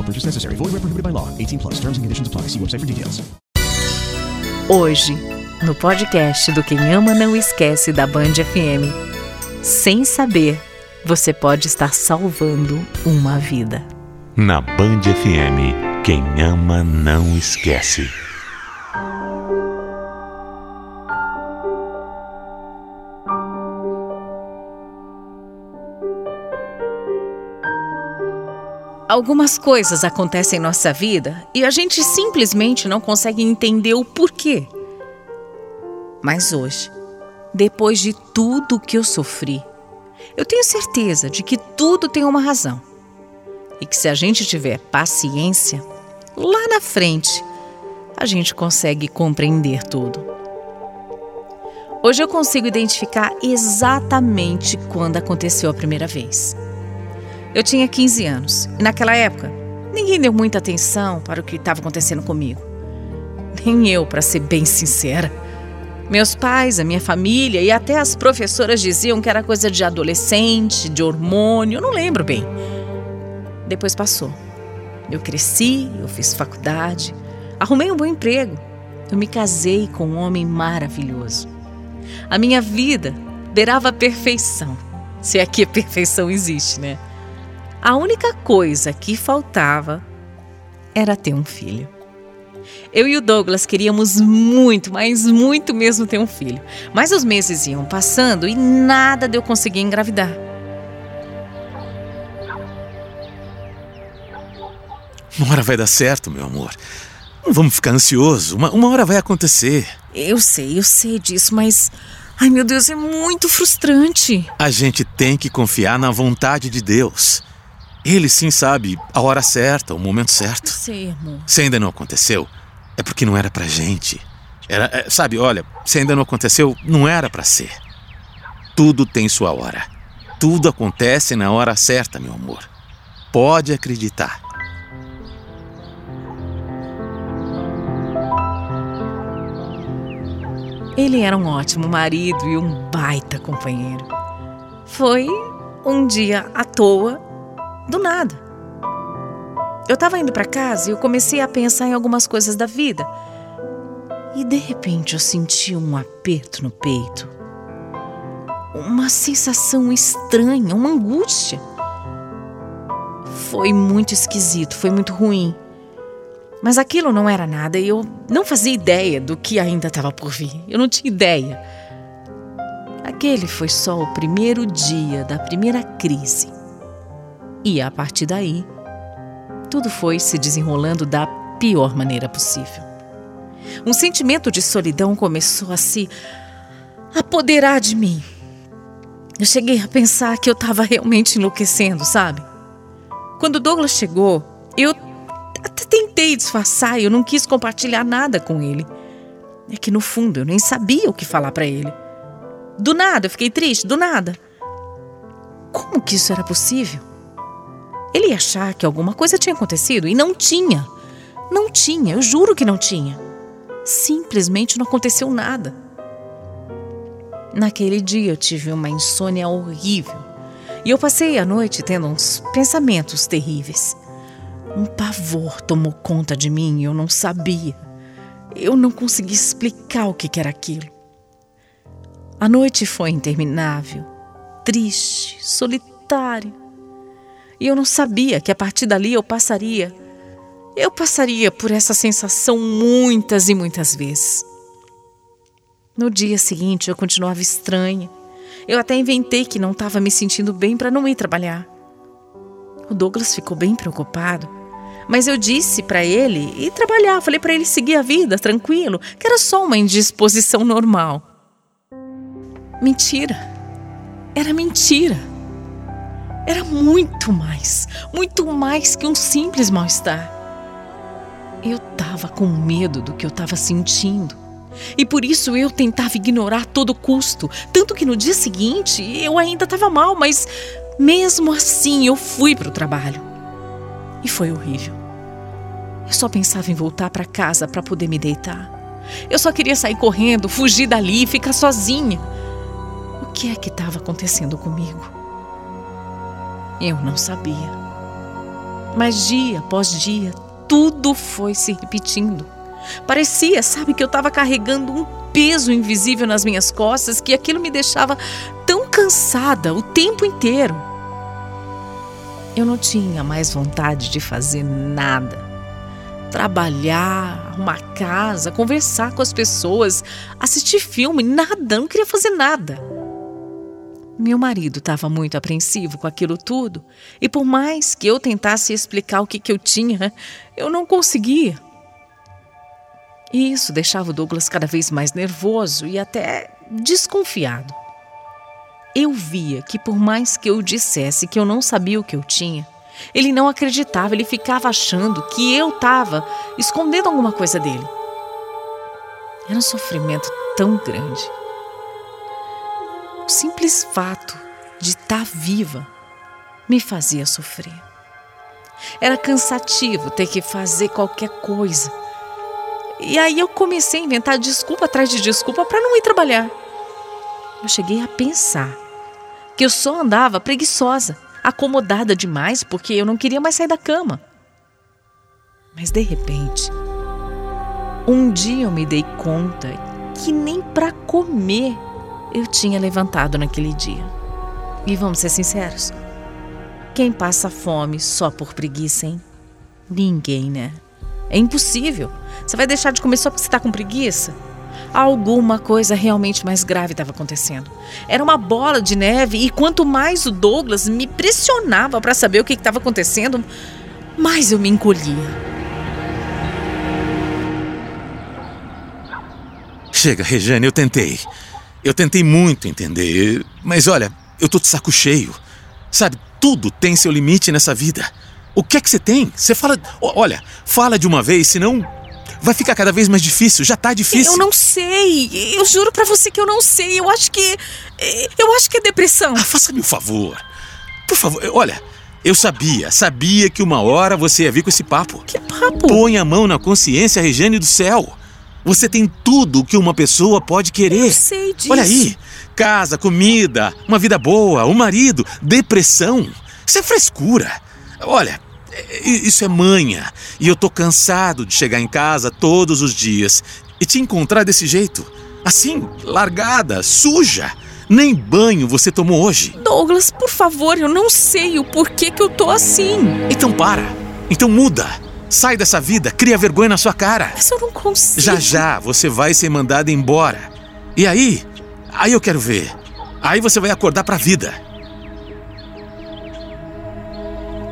No purchase necessary. Void where prohibited by law. 18 plus. Terms and conditions apply. See website for details. Hoje, no podcast do Quem Ama Não Esquece da Band FM. Sem saber, você pode estar salvando uma vida. Na Band FM, quem ama não esquece. Algumas coisas acontecem em nossa vida e a gente simplesmente não consegue entender o porquê. Mas hoje, depois de tudo que eu sofri, eu tenho certeza de que tudo tem uma razão. E que se a gente tiver paciência, lá na frente, a gente consegue compreender tudo. Hoje eu consigo identificar exatamente quando aconteceu a primeira vez. Eu tinha 15 anos e naquela época ninguém deu muita atenção para o que estava acontecendo comigo. Nem eu, para ser bem sincera. Meus pais, a minha família e até as professoras diziam que era coisa de adolescente, de hormônio, não lembro bem. Depois passou. Eu cresci, eu fiz faculdade, arrumei um bom emprego. Eu me casei com um homem maravilhoso. A minha vida beirava a perfeição, se é que a perfeição existe, né? A única coisa que faltava era ter um filho. Eu e o Douglas queríamos muito, mas muito mesmo ter um filho. Mas os meses iam passando e nada de eu conseguir engravidar. Uma hora vai dar certo, meu amor. Não vamos ficar ansioso. Uma, uma hora vai acontecer. Eu sei, eu sei disso, mas. Ai meu Deus, é muito frustrante. A gente tem que confiar na vontade de Deus. Ele sim sabe a hora certa, o momento certo. Eu sei, amor. Se ainda não aconteceu, é porque não era pra gente. Era, é, sabe, olha, se ainda não aconteceu, não era pra ser. Tudo tem sua hora. Tudo acontece na hora certa, meu amor. Pode acreditar. Ele era um ótimo marido e um baita companheiro. Foi um dia à toa, do nada. Eu estava indo para casa e eu comecei a pensar em algumas coisas da vida. E de repente eu senti um aperto no peito. Uma sensação estranha, uma angústia. Foi muito esquisito, foi muito ruim. Mas aquilo não era nada e eu não fazia ideia do que ainda estava por vir. Eu não tinha ideia. Aquele foi só o primeiro dia da primeira crise. E a partir daí, tudo foi se desenrolando da pior maneira possível. Um sentimento de solidão começou a se apoderar de mim. Eu cheguei a pensar que eu estava realmente enlouquecendo, sabe? Quando Douglas chegou, eu até tentei disfarçar eu não quis compartilhar nada com ele. É que no fundo eu nem sabia o que falar para ele. Do nada, eu fiquei triste, do nada. Como que isso era possível? Ele ia achar que alguma coisa tinha acontecido e não tinha. Não tinha, eu juro que não tinha. Simplesmente não aconteceu nada. Naquele dia eu tive uma insônia horrível e eu passei a noite tendo uns pensamentos terríveis. Um pavor tomou conta de mim e eu não sabia. Eu não conseguia explicar o que era aquilo. A noite foi interminável, triste, solitária. E eu não sabia que a partir dali eu passaria. Eu passaria por essa sensação muitas e muitas vezes. No dia seguinte eu continuava estranha. Eu até inventei que não estava me sentindo bem para não ir trabalhar. O Douglas ficou bem preocupado, mas eu disse para ele ir trabalhar. Falei para ele seguir a vida tranquilo, que era só uma indisposição normal. Mentira. Era mentira. Era muito mais, muito mais que um simples mal-estar. Eu estava com medo do que eu estava sentindo. E por isso eu tentava ignorar a todo custo. Tanto que no dia seguinte eu ainda estava mal, mas mesmo assim eu fui para o trabalho. E foi horrível. Eu só pensava em voltar para casa para poder me deitar. Eu só queria sair correndo, fugir dali, ficar sozinha. O que é que estava acontecendo comigo? Eu não sabia. Mas dia após dia, tudo foi se repetindo. Parecia, sabe, que eu estava carregando um peso invisível nas minhas costas, que aquilo me deixava tão cansada o tempo inteiro. Eu não tinha mais vontade de fazer nada. Trabalhar, arrumar casa, conversar com as pessoas, assistir filme, nada, não queria fazer nada. Meu marido estava muito apreensivo com aquilo tudo, e por mais que eu tentasse explicar o que, que eu tinha, eu não conseguia. E isso deixava o Douglas cada vez mais nervoso e até desconfiado. Eu via que, por mais que eu dissesse que eu não sabia o que eu tinha, ele não acreditava, ele ficava achando que eu estava escondendo alguma coisa dele. Era um sofrimento tão grande. Simples fato de estar viva me fazia sofrer. Era cansativo ter que fazer qualquer coisa e aí eu comecei a inventar desculpa atrás de desculpa para não ir trabalhar. Eu cheguei a pensar que eu só andava preguiçosa, acomodada demais porque eu não queria mais sair da cama. Mas de repente, um dia eu me dei conta que nem para comer eu tinha levantado naquele dia. E vamos ser sinceros, quem passa fome só por preguiça, hein? Ninguém, né? É impossível. Você vai deixar de comer só porque você está com preguiça? Alguma coisa realmente mais grave estava acontecendo. Era uma bola de neve e quanto mais o Douglas me pressionava para saber o que estava acontecendo, mais eu me encolhia. Chega, Regiane, eu tentei. Eu tentei muito entender, mas olha, eu tô de saco cheio. Sabe, tudo tem seu limite nessa vida. O que é que você tem? Você fala. Olha, fala de uma vez, senão vai ficar cada vez mais difícil. Já tá difícil. Eu não sei. Eu juro para você que eu não sei. Eu acho que. Eu acho que é depressão. Ah, faça-me um favor. Por favor, olha. Eu sabia, sabia que uma hora você ia vir com esse papo. Que papo? Põe a mão na consciência, Regiane do céu. Você tem tudo o que uma pessoa pode querer. Eu sei disso. Olha aí: casa, comida, uma vida boa, um marido, depressão. Isso é frescura. Olha, isso é manha. E eu tô cansado de chegar em casa todos os dias e te encontrar desse jeito. Assim, largada, suja. Nem banho você tomou hoje. Douglas, por favor, eu não sei o porquê que eu tô assim. Então para. Então muda. Sai dessa vida, cria vergonha na sua cara. Mas eu não consigo. Já já você vai ser mandada embora. E aí? Aí eu quero ver. Aí você vai acordar pra vida.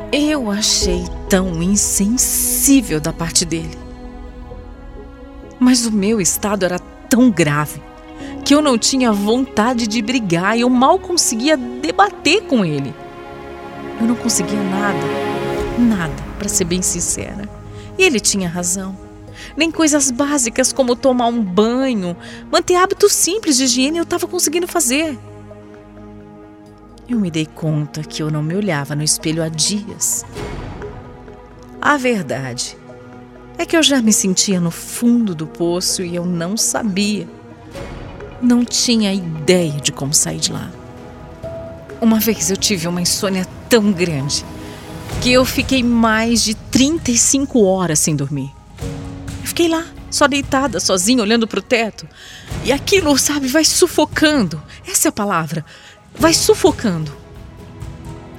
Eu achei tão insensível da parte dele. Mas o meu estado era tão grave que eu não tinha vontade de brigar e eu mal conseguia debater com ele. Eu não conseguia nada, nada, para ser bem sincera. E ele tinha razão. Nem coisas básicas como tomar um banho, manter hábitos simples de higiene eu estava conseguindo fazer. Eu me dei conta que eu não me olhava no espelho há dias. A verdade É que eu já me sentia no fundo do poço e eu não sabia. Não tinha ideia de como sair de lá. Uma vez eu tive uma insônia tão grande que eu fiquei mais de 35 horas sem dormir. Eu fiquei lá, só deitada, sozinha, olhando para o teto. E aquilo, sabe, vai sufocando. Essa é a palavra. Vai sufocando.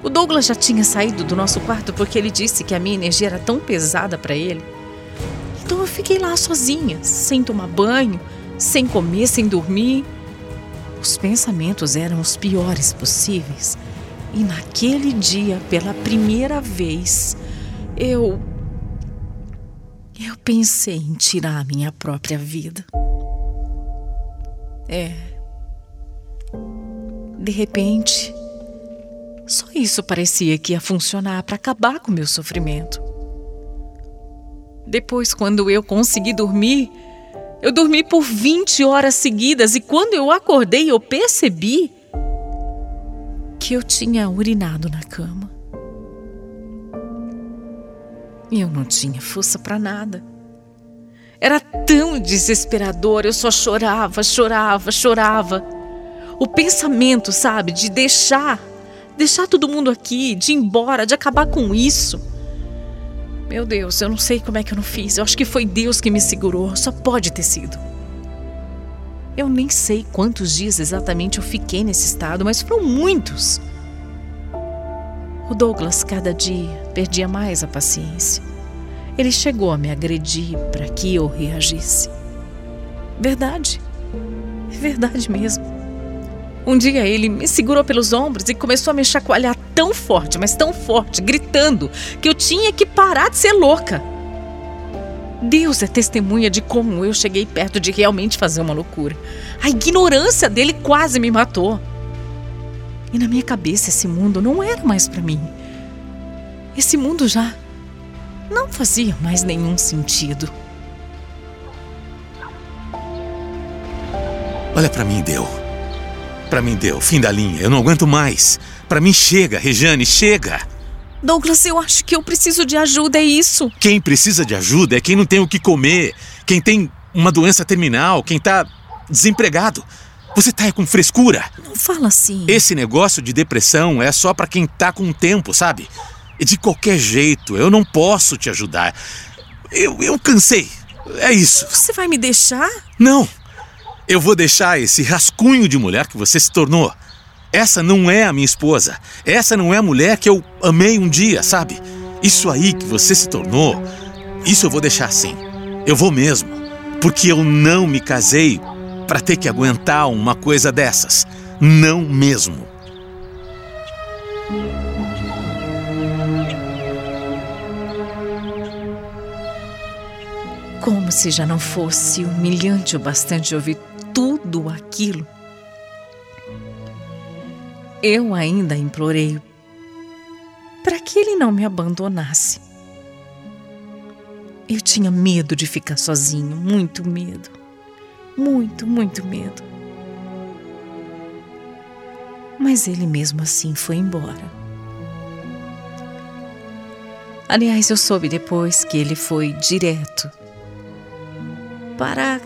O Douglas já tinha saído do nosso quarto porque ele disse que a minha energia era tão pesada para ele. Então eu fiquei lá sozinha, sem tomar banho, sem comer, sem dormir. Os pensamentos eram os piores possíveis. E naquele dia, pela primeira vez, eu. Eu pensei em tirar a minha própria vida. É. De repente, só isso parecia que ia funcionar para acabar com o meu sofrimento. Depois, quando eu consegui dormir, eu dormi por 20 horas seguidas e quando eu acordei, eu percebi que eu tinha urinado na cama. Eu não tinha força para nada. Era tão desesperador, eu só chorava, chorava, chorava. O pensamento, sabe, de deixar deixar todo mundo aqui, de ir embora, de acabar com isso. Meu Deus, eu não sei como é que eu não fiz. Eu acho que foi Deus que me segurou. Só pode ter sido. Eu nem sei quantos dias exatamente eu fiquei nesse estado, mas foram muitos. O Douglas, cada dia, perdia mais a paciência. Ele chegou a me agredir para que eu reagisse. Verdade. É verdade mesmo. Um dia ele me segurou pelos ombros e começou a me chacoalhar tão forte, mas tão forte, gritando, que eu tinha que parar de ser louca. Deus é testemunha de como eu cheguei perto de realmente fazer uma loucura. A ignorância dele quase me matou. E na minha cabeça esse mundo não era mais para mim. Esse mundo já não fazia mais nenhum sentido. Olha para mim, Deu. Para mim deu, fim da linha. Eu não aguento mais. Para mim chega, Rejane, chega. Douglas, eu acho que eu preciso de ajuda, é isso. Quem precisa de ajuda é quem não tem o que comer, quem tem uma doença terminal, quem tá desempregado. Você tá aí com frescura? Não fala assim. Esse negócio de depressão é só para quem tá com tempo, sabe? E de qualquer jeito, eu não posso te ajudar. Eu, eu cansei. É isso. Você vai me deixar? Não. Eu vou deixar esse rascunho de mulher que você se tornou. Essa não é a minha esposa. Essa não é a mulher que eu amei um dia, sabe? Isso aí que você se tornou, isso eu vou deixar assim. Eu vou mesmo. Porque eu não me casei para ter que aguentar uma coisa dessas. Não mesmo. Como se já não fosse humilhante o bastante ouvir tudo aquilo. Eu ainda implorei para que ele não me abandonasse. Eu tinha medo de ficar sozinho, muito medo. Muito, muito medo. Mas ele mesmo assim foi embora. Aliás, eu soube depois que ele foi direto para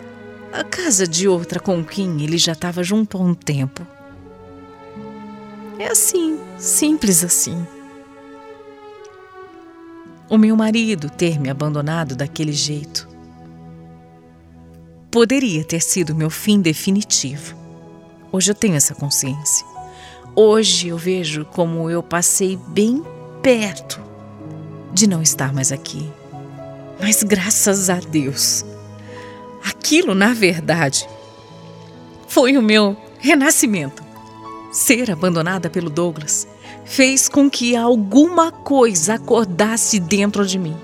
a casa de outra com quem ele já estava junto há um tempo. É assim, simples assim. O meu marido ter me abandonado daquele jeito poderia ter sido meu fim definitivo. Hoje eu tenho essa consciência. Hoje eu vejo como eu passei bem perto de não estar mais aqui. Mas graças a Deus, Aquilo, na verdade, foi o meu renascimento. Ser abandonada pelo Douglas fez com que alguma coisa acordasse dentro de mim,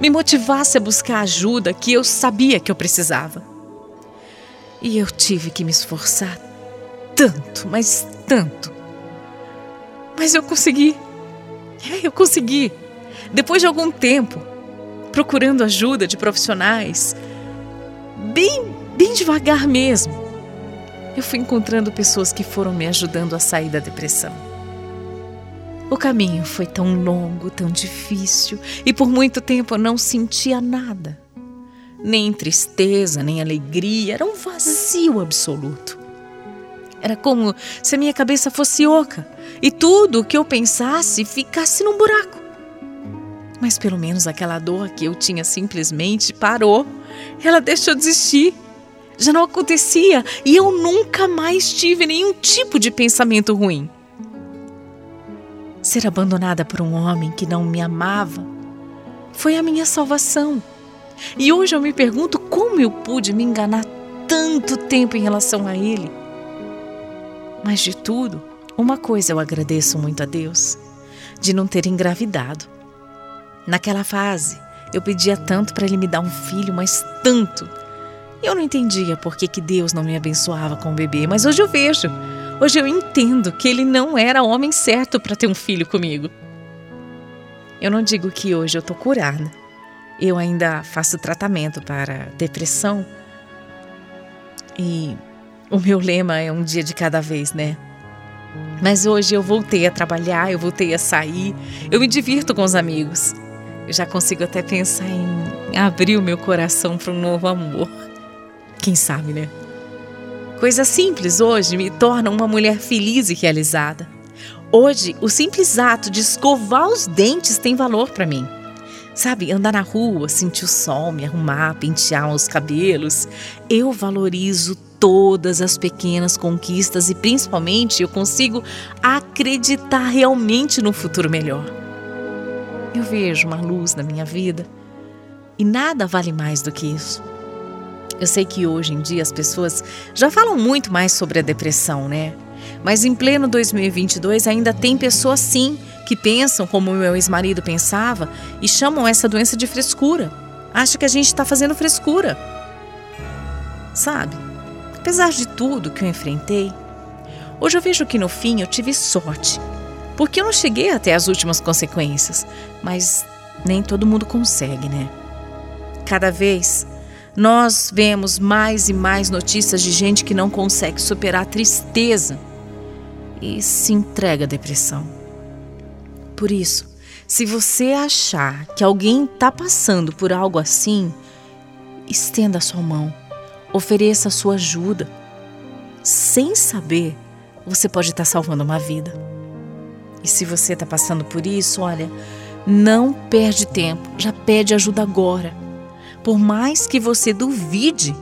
me motivasse a buscar ajuda que eu sabia que eu precisava. E eu tive que me esforçar tanto, mas tanto. Mas eu consegui. É, eu consegui. Depois de algum tempo, procurando ajuda de profissionais, bem, bem devagar mesmo. Eu fui encontrando pessoas que foram me ajudando a sair da depressão. O caminho foi tão longo, tão difícil, e por muito tempo eu não sentia nada. Nem tristeza, nem alegria, era um vazio absoluto. Era como se a minha cabeça fosse oca e tudo o que eu pensasse ficasse num buraco. Mas pelo menos aquela dor que eu tinha simplesmente parou. Ela deixou de existir. Já não acontecia e eu nunca mais tive nenhum tipo de pensamento ruim. Ser abandonada por um homem que não me amava foi a minha salvação. E hoje eu me pergunto como eu pude me enganar tanto tempo em relação a ele. Mas de tudo, uma coisa eu agradeço muito a Deus: de não ter engravidado. Naquela fase, eu pedia tanto para ele me dar um filho, mas tanto. Eu não entendia por que, que Deus não me abençoava com o bebê, mas hoje eu vejo. Hoje eu entendo que ele não era o homem certo para ter um filho comigo. Eu não digo que hoje eu tô curada. Eu ainda faço tratamento para depressão. E o meu lema é um dia de cada vez, né? Mas hoje eu voltei a trabalhar, eu voltei a sair, eu me divirto com os amigos. Eu já consigo até pensar em abrir o meu coração para um novo amor. Quem sabe, né? Coisas simples hoje me tornam uma mulher feliz e realizada. Hoje, o simples ato de escovar os dentes tem valor para mim. Sabe, andar na rua, sentir o sol, me arrumar, pentear os cabelos. Eu valorizo todas as pequenas conquistas e principalmente eu consigo acreditar realmente no futuro melhor. Eu vejo uma luz na minha vida e nada vale mais do que isso. Eu sei que hoje em dia as pessoas já falam muito mais sobre a depressão, né? Mas em pleno 2022 ainda tem pessoas sim que pensam como o meu ex-marido pensava e chamam essa doença de frescura. Acha que a gente está fazendo frescura. Sabe? Apesar de tudo que eu enfrentei, hoje eu vejo que no fim eu tive sorte. Porque eu não cheguei até as últimas consequências, mas nem todo mundo consegue, né? Cada vez nós vemos mais e mais notícias de gente que não consegue superar a tristeza e se entrega à depressão. Por isso, se você achar que alguém está passando por algo assim, estenda a sua mão, ofereça a sua ajuda. Sem saber, você pode estar tá salvando uma vida. E se você está passando por isso, olha, não perde tempo, já pede ajuda agora. Por mais que você duvide,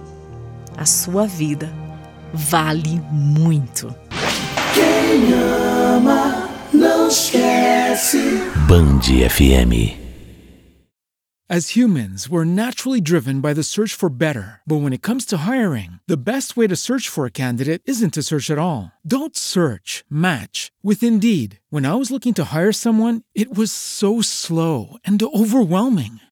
a sua vida vale muito. Quem ama não esquece. Band FM. As humans, we're naturally driven by the search for better. But when it comes to hiring, the best way to search for a candidate isn't to search at all. Don't search, match with Indeed. When I was looking to hire someone, it was so slow and overwhelming.